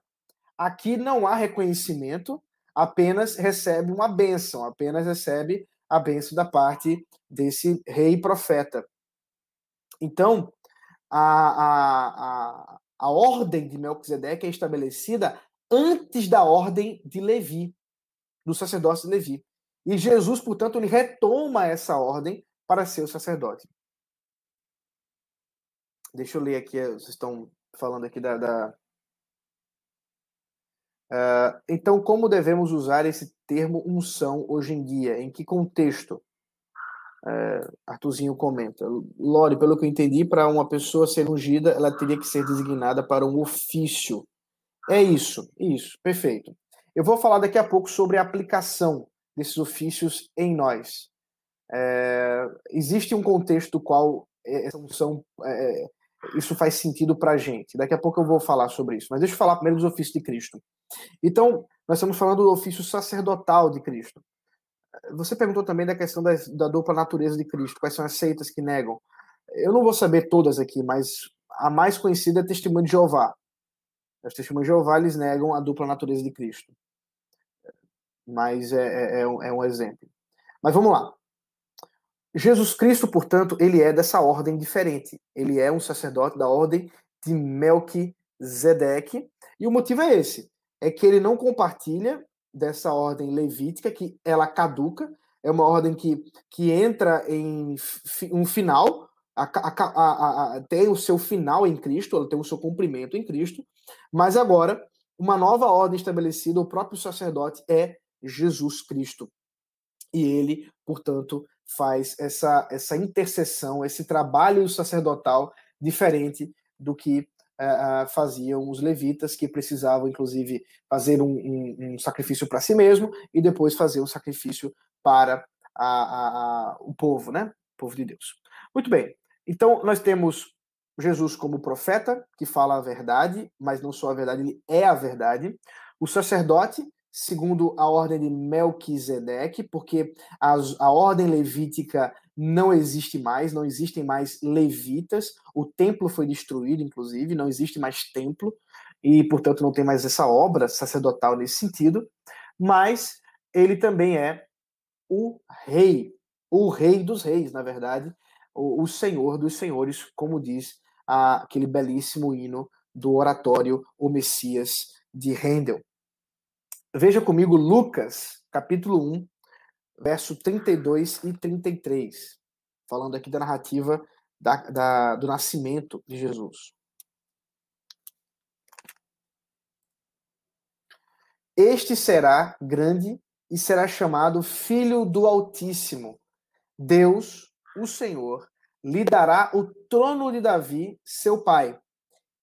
Aqui não há reconhecimento, apenas recebe uma bênção, apenas recebe a bênção da parte desse rei profeta. Então, a, a, a, a ordem de Melquisedeque é estabelecida antes da ordem de Levi, do sacerdócio de Levi. E Jesus, portanto, ele retoma essa ordem para ser o sacerdote. Deixa eu ler aqui, vocês estão falando aqui da. da... Uh, então, como devemos usar esse termo unção hoje em dia? Em que contexto? Uh, Artuzinho comenta. Lore, pelo que eu entendi, para uma pessoa ser ungida, ela teria que ser designada para um ofício é isso, isso, perfeito. Eu vou falar daqui a pouco sobre a aplicação desses ofícios em nós. É, existe um contexto qual essa função, é, isso faz sentido para a gente. Daqui a pouco eu vou falar sobre isso. Mas deixa eu falar primeiro dos ofícios de Cristo. Então, nós estamos falando do ofício sacerdotal de Cristo. Você perguntou também da questão da, da dupla natureza de Cristo, quais são as seitas que negam. Eu não vou saber todas aqui, mas a mais conhecida é Testemunho de Jeová. Os testemunhos de Jeová eles negam a dupla natureza de Cristo. Mas é, é, é, um, é um exemplo. Mas vamos lá. Jesus Cristo, portanto, ele é dessa ordem diferente. Ele é um sacerdote da ordem de Melquisedeque. E o motivo é esse: é que ele não compartilha dessa ordem levítica, que ela caduca, é uma ordem que, que entra em um final, a, a, a, tem o seu final em Cristo, ela tem o seu cumprimento em Cristo, mas agora, uma nova ordem estabelecida, o próprio sacerdote é Jesus Cristo. E ele, portanto, faz essa, essa intercessão, esse trabalho sacerdotal diferente do que uh, faziam os levitas, que precisavam, inclusive, fazer um, um, um sacrifício para si mesmo e depois fazer um sacrifício para a, a, o povo, né? O povo de Deus. Muito bem. Então, nós temos Jesus como profeta, que fala a verdade, mas não só a verdade, ele é a verdade. O sacerdote, segundo a ordem de Melquisedeque, porque a, a ordem levítica não existe mais, não existem mais levitas, o templo foi destruído, inclusive, não existe mais templo, e, portanto, não tem mais essa obra sacerdotal nesse sentido, mas ele também é o rei, o rei dos reis, na verdade, o, o Senhor dos Senhores, como diz aquele belíssimo hino do oratório O Messias de Handel. Veja comigo Lucas, capítulo 1, verso 32 e 33, falando aqui da narrativa da, da, do nascimento de Jesus. Este será grande e será chamado Filho do Altíssimo. Deus o Senhor lhe dará o trono de Davi, seu pai.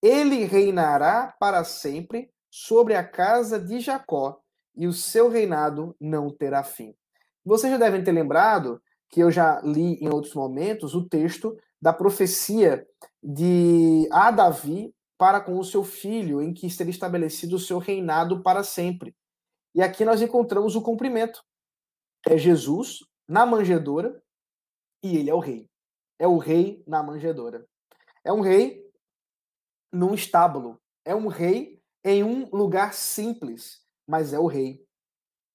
Ele reinará para sempre sobre a casa de Jacó, e o seu reinado não terá fim. Vocês já devem ter lembrado que eu já li em outros momentos o texto da profecia de a Davi para com o seu filho, em que seria estabelecido o seu reinado para sempre. E aqui nós encontramos o cumprimento. É Jesus na manjedoura, e ele é o rei. É o rei na manjedoura. É um rei num estábulo. É um rei em um lugar simples, mas é o rei.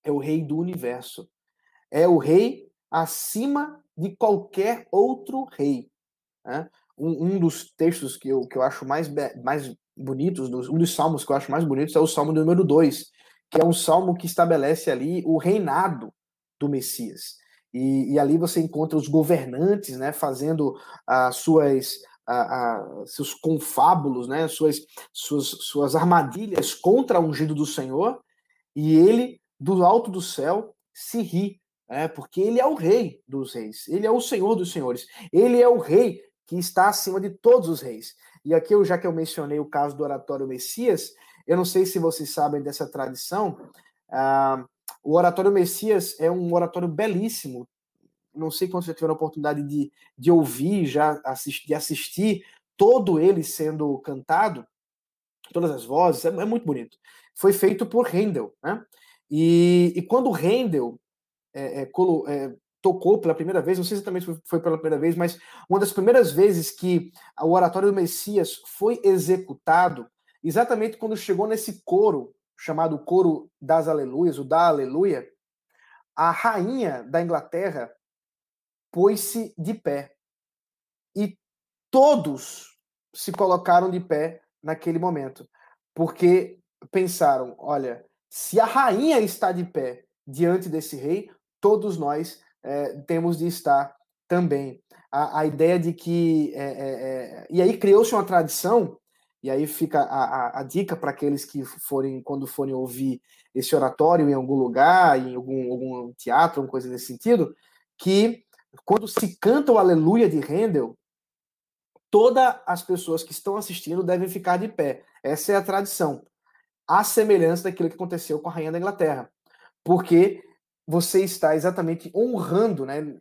É o rei do universo. É o rei acima de qualquer outro rei. Né? Um, um, dos textos que eu, que eu acho mais, mais bonitos, um dos salmos que eu acho mais bonitos é o salmo número 2, que é um salmo que estabelece ali o reinado do Messias. E, e, ali você encontra os governantes né, fazendo as suas a, a, seus confábulos, né, suas, suas, suas armadilhas contra o ungido do Senhor, e ele, do alto do céu, se ri, é, porque ele é o rei dos reis, ele é o senhor dos senhores, ele é o rei que está acima de todos os reis. E aqui, eu, já que eu mencionei o caso do oratório Messias, eu não sei se vocês sabem dessa tradição, ah, o oratório Messias é um oratório belíssimo, não sei quando você tiver a oportunidade de, de ouvir, já assistir, de assistir todo ele sendo cantado, todas as vozes, é, é muito bonito. Foi feito por Handel, né? E, e quando Handel é, é, é, tocou pela primeira vez, não sei exatamente se foi pela primeira vez, mas uma das primeiras vezes que o oratório do Messias foi executado, exatamente quando chegou nesse coro, chamado coro das aleluias, o da aleluia, a rainha da Inglaterra pôs-se de pé. E todos se colocaram de pé naquele momento, porque pensaram: olha, se a rainha está de pé diante desse rei, todos nós é, temos de estar também. A, a ideia de que. É, é, e aí criou-se uma tradição, e aí fica a, a, a dica para aqueles que forem, quando forem ouvir esse oratório em algum lugar, em algum, algum teatro, alguma coisa nesse sentido, que quando se canta o Aleluia de Handel, todas as pessoas que estão assistindo devem ficar de pé. Essa é a tradição. A semelhança daquilo que aconteceu com a rainha da Inglaterra. Porque você está exatamente honrando, né?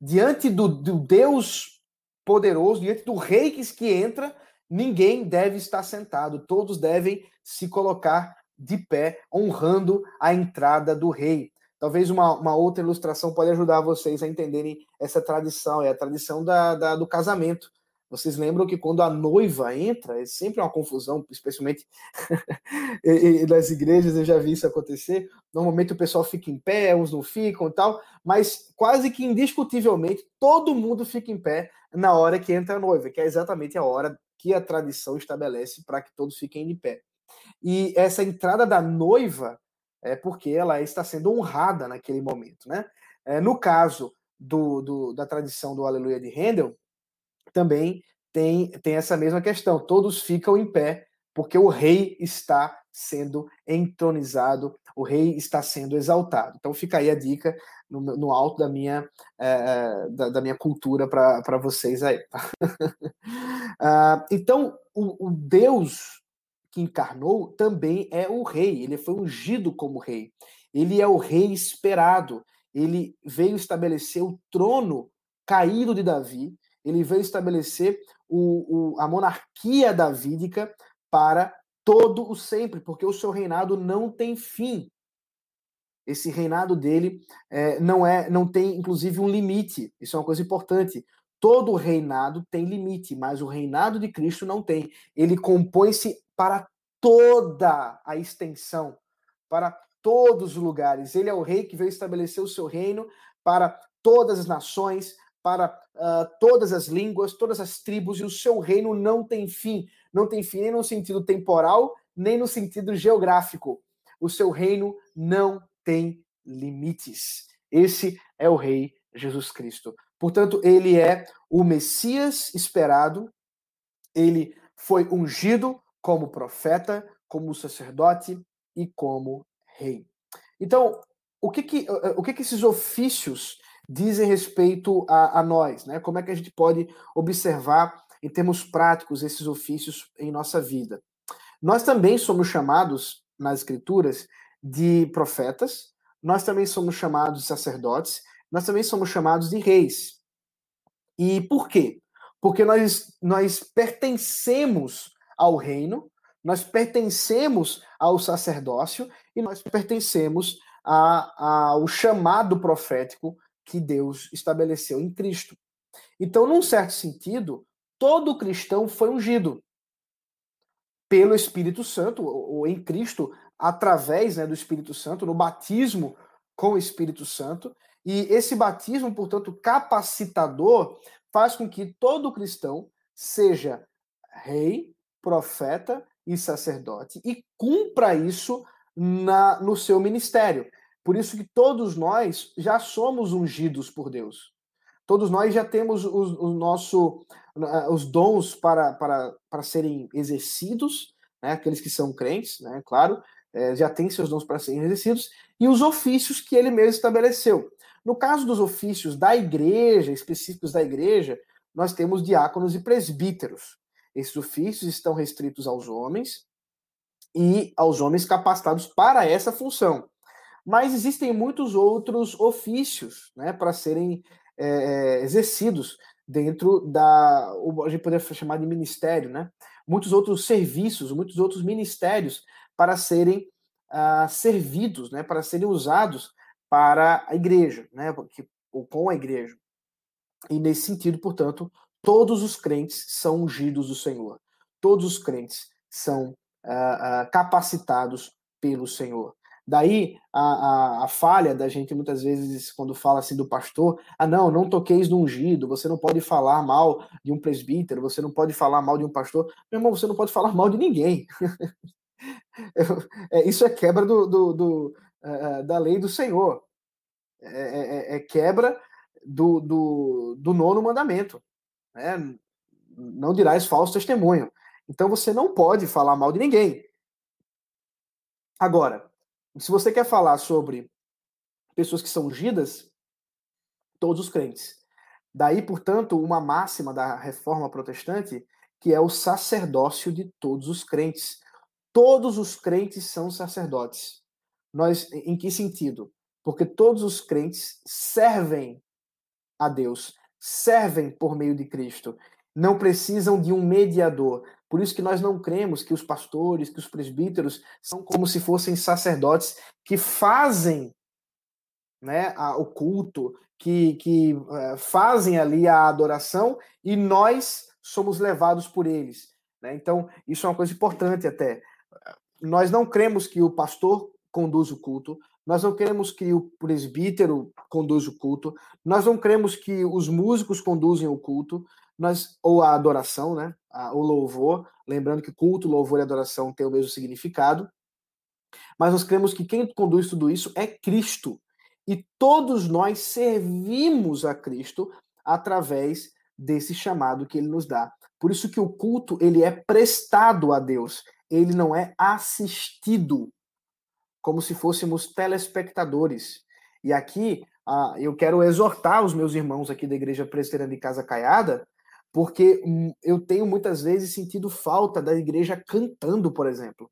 Diante do, do Deus poderoso, diante do rei que, que entra, ninguém deve estar sentado, todos devem se colocar de pé, honrando a entrada do rei. Talvez uma, uma outra ilustração pode ajudar vocês a entenderem essa tradição, é a tradição da, da, do casamento. Vocês lembram que quando a noiva entra, é sempre uma confusão, especialmente nas igrejas, eu já vi isso acontecer. Normalmente o pessoal fica em pé, uns não ficam e tal, mas quase que indiscutivelmente todo mundo fica em pé na hora que entra a noiva, que é exatamente a hora que a tradição estabelece para que todos fiquem de pé. E essa entrada da noiva é porque ela está sendo honrada naquele momento, né? É, no caso do, do, da tradição do Aleluia de Handel, também tem, tem essa mesma questão. Todos ficam em pé porque o rei está sendo entronizado, o rei está sendo exaltado. Então fica aí a dica no, no alto da minha, é, da, da, minha cultura para vocês aí. uh, então, o, o Deus que encarnou também é o rei, ele foi ungido como rei. Ele é o rei esperado. Ele veio estabelecer o trono caído de Davi, ele veio estabelecer o, o, a monarquia davídica para todo o sempre, porque o seu reinado não tem fim. Esse reinado dele é, não é, não tem inclusive um limite. Isso é uma coisa importante. Todo reinado tem limite, mas o reinado de Cristo não tem. Ele compõe-se para toda a extensão, para todos os lugares. Ele é o rei que veio estabelecer o seu reino para todas as nações, para uh, todas as línguas, todas as tribos, e o seu reino não tem fim. Não tem fim nem no sentido temporal, nem no sentido geográfico. O seu reino não tem limites. Esse é o Rei Jesus Cristo. Portanto, ele é o Messias esperado, ele foi ungido como profeta, como sacerdote e como rei. Então, o que que, o que, que esses ofícios dizem respeito a, a nós? Né? Como é que a gente pode observar, em termos práticos, esses ofícios em nossa vida? Nós também somos chamados, nas Escrituras, de profetas, nós também somos chamados de sacerdotes, nós também somos chamados de reis. E por quê? Porque nós, nós pertencemos ao reino, nós pertencemos ao sacerdócio e nós pertencemos a, ao chamado profético que Deus estabeleceu em Cristo. Então, num certo sentido, todo cristão foi ungido pelo Espírito Santo, ou em Cristo, através né, do Espírito Santo, no batismo com o Espírito Santo. E esse batismo, portanto, capacitador, faz com que todo cristão seja rei, profeta e sacerdote e cumpra isso na, no seu ministério. Por isso que todos nós já somos ungidos por Deus. Todos nós já temos o, o nosso, os dons para, para, para serem exercidos, né? aqueles que são crentes, né? claro, é, já têm seus dons para serem exercidos, e os ofícios que ele mesmo estabeleceu. No caso dos ofícios da igreja, específicos da igreja, nós temos diáconos e presbíteros. Esses ofícios estão restritos aos homens e aos homens capacitados para essa função. Mas existem muitos outros ofícios né, para serem é, exercidos dentro da. A gente poderia chamar de ministério, né? Muitos outros serviços, muitos outros ministérios para serem uh, servidos, né, para serem usados para a igreja, né, ou com a igreja. E nesse sentido, portanto, todos os crentes são ungidos do Senhor. Todos os crentes são uh, uh, capacitados pelo Senhor. Daí a, a, a, falha da gente muitas vezes quando fala assim do pastor, ah não, não toqueis no ungido, você não pode falar mal de um presbítero, você não pode falar mal de um pastor, meu irmão, você não pode falar mal de ninguém. é, isso é quebra do, do, do uh, da lei do Senhor, é, é, é quebra do, do, do, nono mandamento, né? não dirás falso testemunho. Então você não pode falar mal de ninguém. Agora, se você quer falar sobre pessoas que são ungidas, todos os crentes. Daí, portanto, uma máxima da reforma protestante, que é o sacerdócio de todos os crentes. Todos os crentes são sacerdotes. Nós, em que sentido? Porque todos os crentes servem a Deus, servem por meio de Cristo. Não precisam de um mediador. Por isso que nós não cremos que os pastores, que os presbíteros são como se fossem sacerdotes que fazem né, a, o culto, que, que uh, fazem ali a adoração e nós somos levados por eles. Né? Então, isso é uma coisa importante até. Nós não cremos que o pastor conduz o culto, nós não queremos que o presbítero conduza o culto, nós não cremos que os músicos conduzem o culto, nós, ou a adoração, né? o louvor, lembrando que culto, louvor e adoração têm o mesmo significado. Mas nós cremos que quem conduz tudo isso é Cristo. E todos nós servimos a Cristo através desse chamado que ele nos dá. Por isso que o culto ele é prestado a Deus, ele não é assistido como se fôssemos telespectadores. E aqui ah, eu quero exortar os meus irmãos aqui da Igreja Presbiteriana de Casa Caiada porque hum, eu tenho muitas vezes sentido falta da igreja cantando, por exemplo.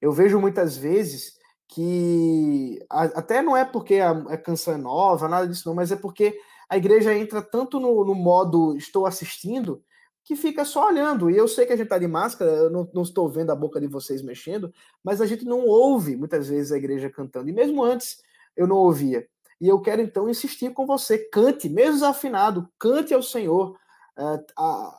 Eu vejo muitas vezes que até não é porque a, canção é nova, nada disso não, mas é porque a igreja entra tanto no, no modo estou assistindo que fica só olhando. E eu sei que a gente está de máscara, eu não, não, estou vendo a boca de vocês mexendo, mas a gente não ouve muitas vezes a igreja cantando. E mesmo antes eu não ouvia. E eu quero então insistir com você: cante, mesmo desafinado, cante ao Senhor, é,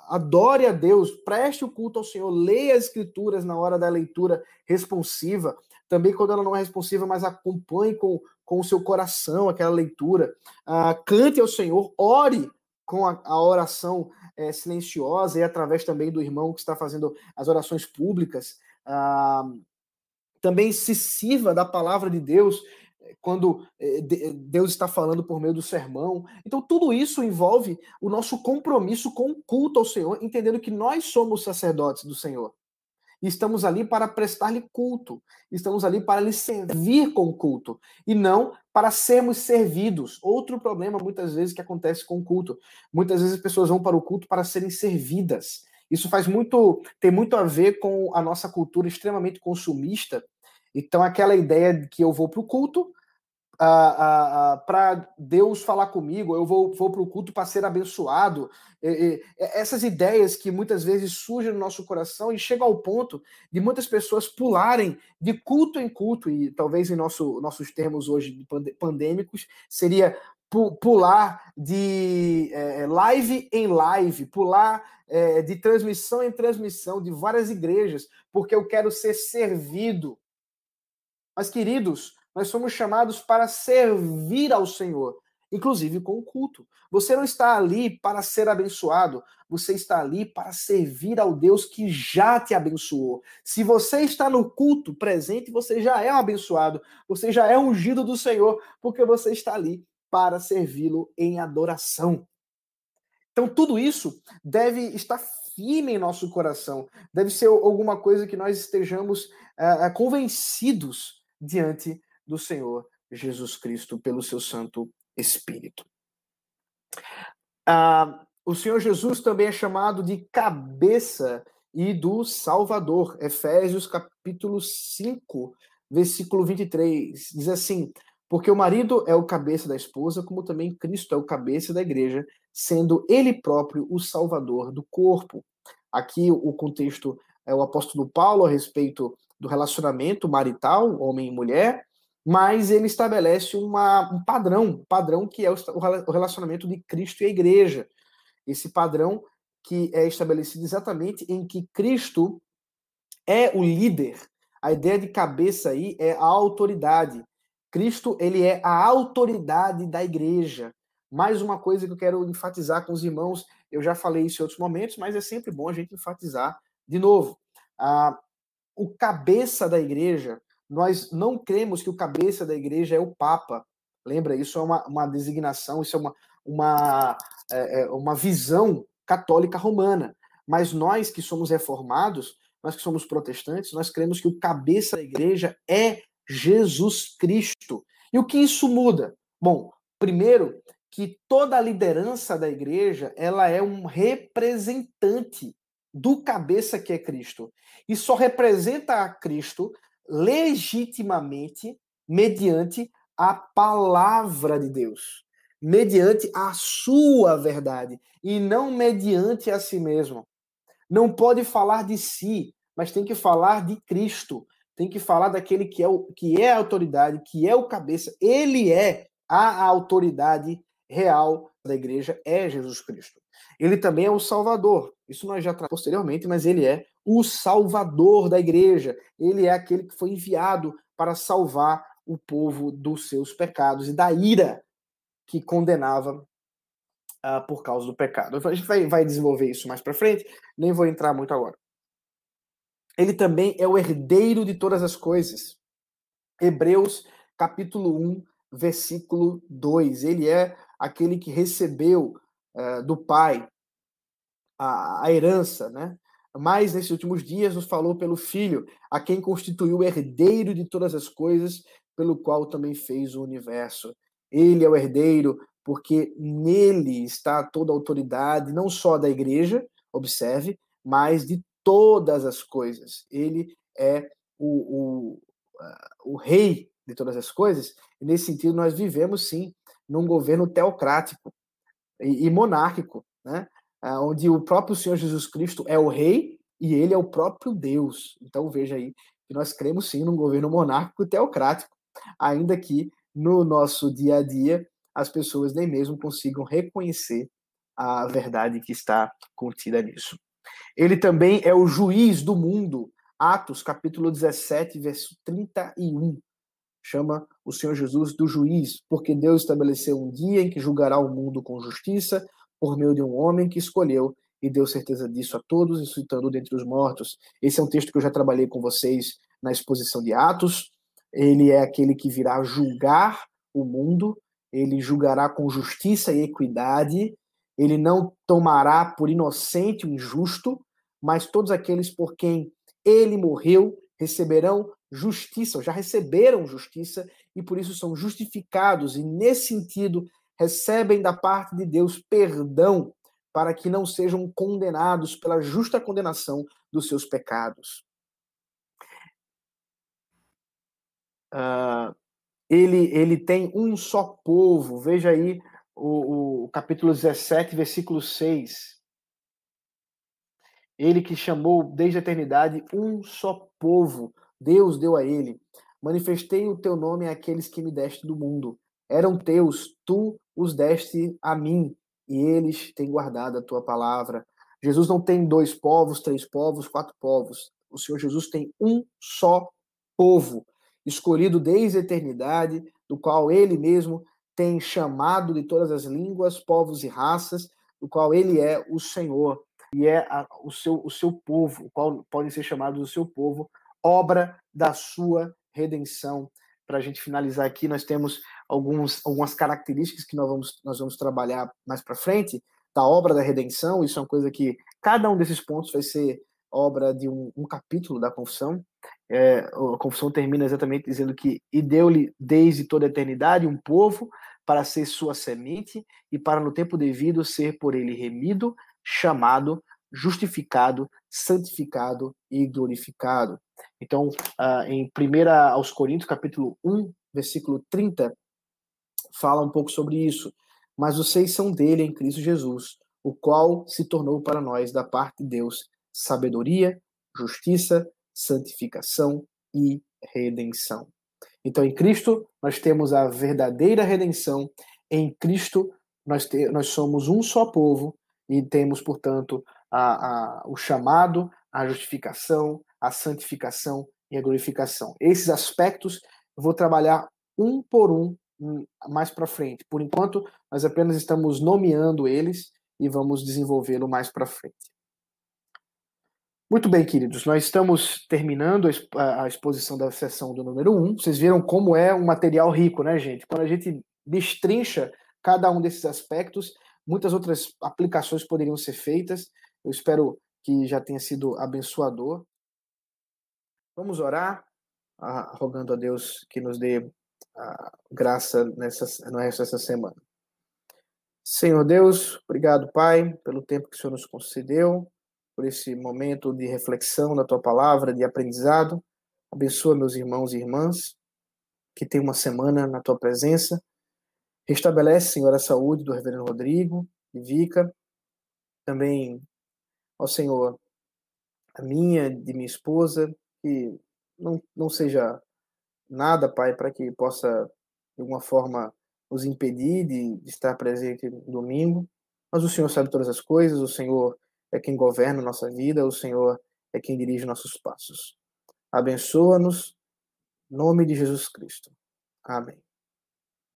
adore a Deus, preste o culto ao Senhor, leia as escrituras na hora da leitura responsiva, também quando ela não é responsiva, mas acompanhe com, com o seu coração aquela leitura, uh, cante ao Senhor, ore com a, a oração é, silenciosa e através também do irmão que está fazendo as orações públicas. Uh, também se sirva da palavra de Deus quando eh, Deus está falando por meio do sermão. Então, tudo isso envolve o nosso compromisso com o culto ao Senhor, entendendo que nós somos sacerdotes do Senhor. Estamos ali para prestar-lhe culto. Estamos ali para lhe servir com culto. E não para sermos servidos. Outro problema, muitas vezes, que acontece com o culto. Muitas vezes as pessoas vão para o culto para serem servidas. Isso faz muito, tem muito a ver com a nossa cultura extremamente consumista. Então, aquela ideia de que eu vou para o culto para Deus falar comigo, eu vou, vou para o culto para ser abençoado. E, e, essas ideias que muitas vezes surgem no nosso coração e chegam ao ponto de muitas pessoas pularem de culto em culto, e talvez em nosso, nossos termos hoje pandêmicos, seria pular de é, live em live, pular é, de transmissão em transmissão de várias igrejas, porque eu quero ser servido. Mas, queridos, nós somos chamados para servir ao Senhor, inclusive com o culto. Você não está ali para ser abençoado, você está ali para servir ao Deus que já te abençoou. Se você está no culto presente, você já é um abençoado, você já é ungido do Senhor, porque você está ali para servi-lo em adoração. Então, tudo isso deve estar firme em nosso coração, deve ser alguma coisa que nós estejamos uh, convencidos diante do Senhor Jesus Cristo pelo seu Santo Espírito. Uh, o Senhor Jesus também é chamado de cabeça e do Salvador. Efésios capítulo 5, versículo 23, diz assim: Porque o marido é o cabeça da esposa, como também Cristo é o cabeça da igreja, sendo ele próprio o Salvador do corpo. Aqui o contexto é o apóstolo Paulo a respeito do relacionamento marital, homem e mulher, mas ele estabelece uma, um padrão, um padrão que é o relacionamento de Cristo e a igreja. Esse padrão que é estabelecido exatamente em que Cristo é o líder. A ideia de cabeça aí é a autoridade. Cristo, ele é a autoridade da igreja. Mais uma coisa que eu quero enfatizar com os irmãos, eu já falei isso em outros momentos, mas é sempre bom a gente enfatizar de novo. Ah, o cabeça da igreja, nós não cremos que o cabeça da igreja é o Papa. Lembra? Isso é uma, uma designação, isso é uma, uma, é, é, uma visão católica romana. Mas nós que somos reformados, nós que somos protestantes, nós cremos que o cabeça da igreja é Jesus Cristo. E o que isso muda? Bom, primeiro, que toda a liderança da igreja, ela é um representante do cabeça que é Cristo. E só representa a Cristo legitimamente mediante a palavra de Deus mediante a sua verdade e não mediante a si mesmo. Não pode falar de si, mas tem que falar de Cristo. Tem que falar daquele que é, o, que é a autoridade, que é o cabeça. Ele é a autoridade real da igreja, é Jesus Cristo. Ele também é o Salvador. Isso nós já posteriormente, mas ele é o Salvador da igreja. Ele é aquele que foi enviado para salvar o povo dos seus pecados e da ira que condenava uh, por causa do pecado. A gente vai, vai desenvolver isso mais para frente, nem vou entrar muito agora. Ele também é o herdeiro de todas as coisas. Hebreus capítulo 1, versículo 2. Ele é aquele que recebeu uh, do Pai a, a herança, né? Mas nesses últimos dias nos falou pelo Filho, a quem constituiu o herdeiro de todas as coisas, pelo qual também fez o universo. Ele é o herdeiro, porque nele está toda a autoridade, não só da igreja, observe, mas de todas as coisas. Ele é o, o, o rei de todas as coisas, e nesse sentido nós vivemos sim num governo teocrático e, monárquico, né? onde o próprio Senhor Jesus Cristo é o rei e ele é o próprio Deus. Então veja aí que nós cremos sim num governo monárquico teocrático, ainda que no nosso dia a dia as pessoas nem mesmo consigam reconhecer a verdade que está contida nisso. Ele também é o juiz do mundo. Atos, capítulo 17, verso 31. Chama o Senhor Jesus do juiz, porque Deus estabeleceu um dia em que julgará o mundo com justiça por meio de um homem que escolheu e deu certeza disso a todos, ressuscitando dentre os mortos. Esse é um texto que eu já trabalhei com vocês na exposição de Atos ele é aquele que virá julgar o mundo, ele julgará com justiça e equidade, ele não tomará por inocente o injusto, mas todos aqueles por quem ele morreu receberão justiça, já receberam justiça e por isso são justificados, e nesse sentido recebem da parte de Deus perdão para que não sejam condenados pela justa condenação dos seus pecados. Uh, ele, ele tem um só povo. Veja aí o, o capítulo 17, versículo 6. Ele que chamou desde a eternidade um só povo. Deus deu a ele. Manifestei o teu nome àqueles que me deste do mundo. Eram teus, tu os deste a mim, e eles têm guardado a tua palavra. Jesus não tem dois povos, três povos, quatro povos. O Senhor Jesus tem um só povo escolhido desde a eternidade, do qual ele mesmo tem chamado de todas as línguas, povos e raças, do qual ele é o Senhor e é a, o, seu, o seu povo, o qual podem ser chamados o seu povo, obra da sua redenção. Para a gente finalizar aqui, nós temos alguns, algumas características que nós vamos, nós vamos trabalhar mais para frente da obra da redenção. Isso é uma coisa que cada um desses pontos vai ser obra de um, um capítulo da confissão. É, a confissão termina exatamente dizendo que e deu-lhe desde toda a eternidade um povo para ser sua semente e para no tempo devido ser por ele remido, chamado, justificado, santificado e glorificado. Então, uh, em 1 aos Coríntios, capítulo 1, versículo 30, fala um pouco sobre isso. Mas vocês são dele em Cristo Jesus, o qual se tornou para nós, da parte de Deus, sabedoria, justiça, santificação e redenção. Então, em Cristo, nós temos a verdadeira redenção. Em Cristo, nós, te, nós somos um só povo e temos, portanto, a, a, o chamado, a justificação, a santificação e a glorificação. Esses aspectos eu vou trabalhar um por um hum, mais para frente. Por enquanto, nós apenas estamos nomeando eles e vamos desenvolvê-lo mais para frente. Muito bem, queridos, nós estamos terminando a exposição da sessão do número 1. Vocês viram como é um material rico, né, gente? Quando a gente destrincha cada um desses aspectos, muitas outras aplicações poderiam ser feitas. Eu espero que já tenha sido abençoador. Vamos orar, rogando a Deus que nos dê a graça nessa, no semana. Senhor Deus, obrigado, Pai, pelo tempo que o Senhor nos concedeu por esse momento de reflexão da tua palavra, de aprendizado. Abençoa meus irmãos e irmãs que tem uma semana na tua presença. Restabelece, Senhor, a saúde do reverendo Rodrigo e Vica. Também, ó Senhor, a minha, de minha esposa, que não, não seja nada, Pai, para que possa, de alguma forma, nos impedir de, estar presente no domingo. Mas o Senhor sabe todas as coisas, o Senhor é quem governa a nossa vida, o Senhor é quem dirige nossos passos. Abençoa-nos, nome de Jesus Cristo. Amém.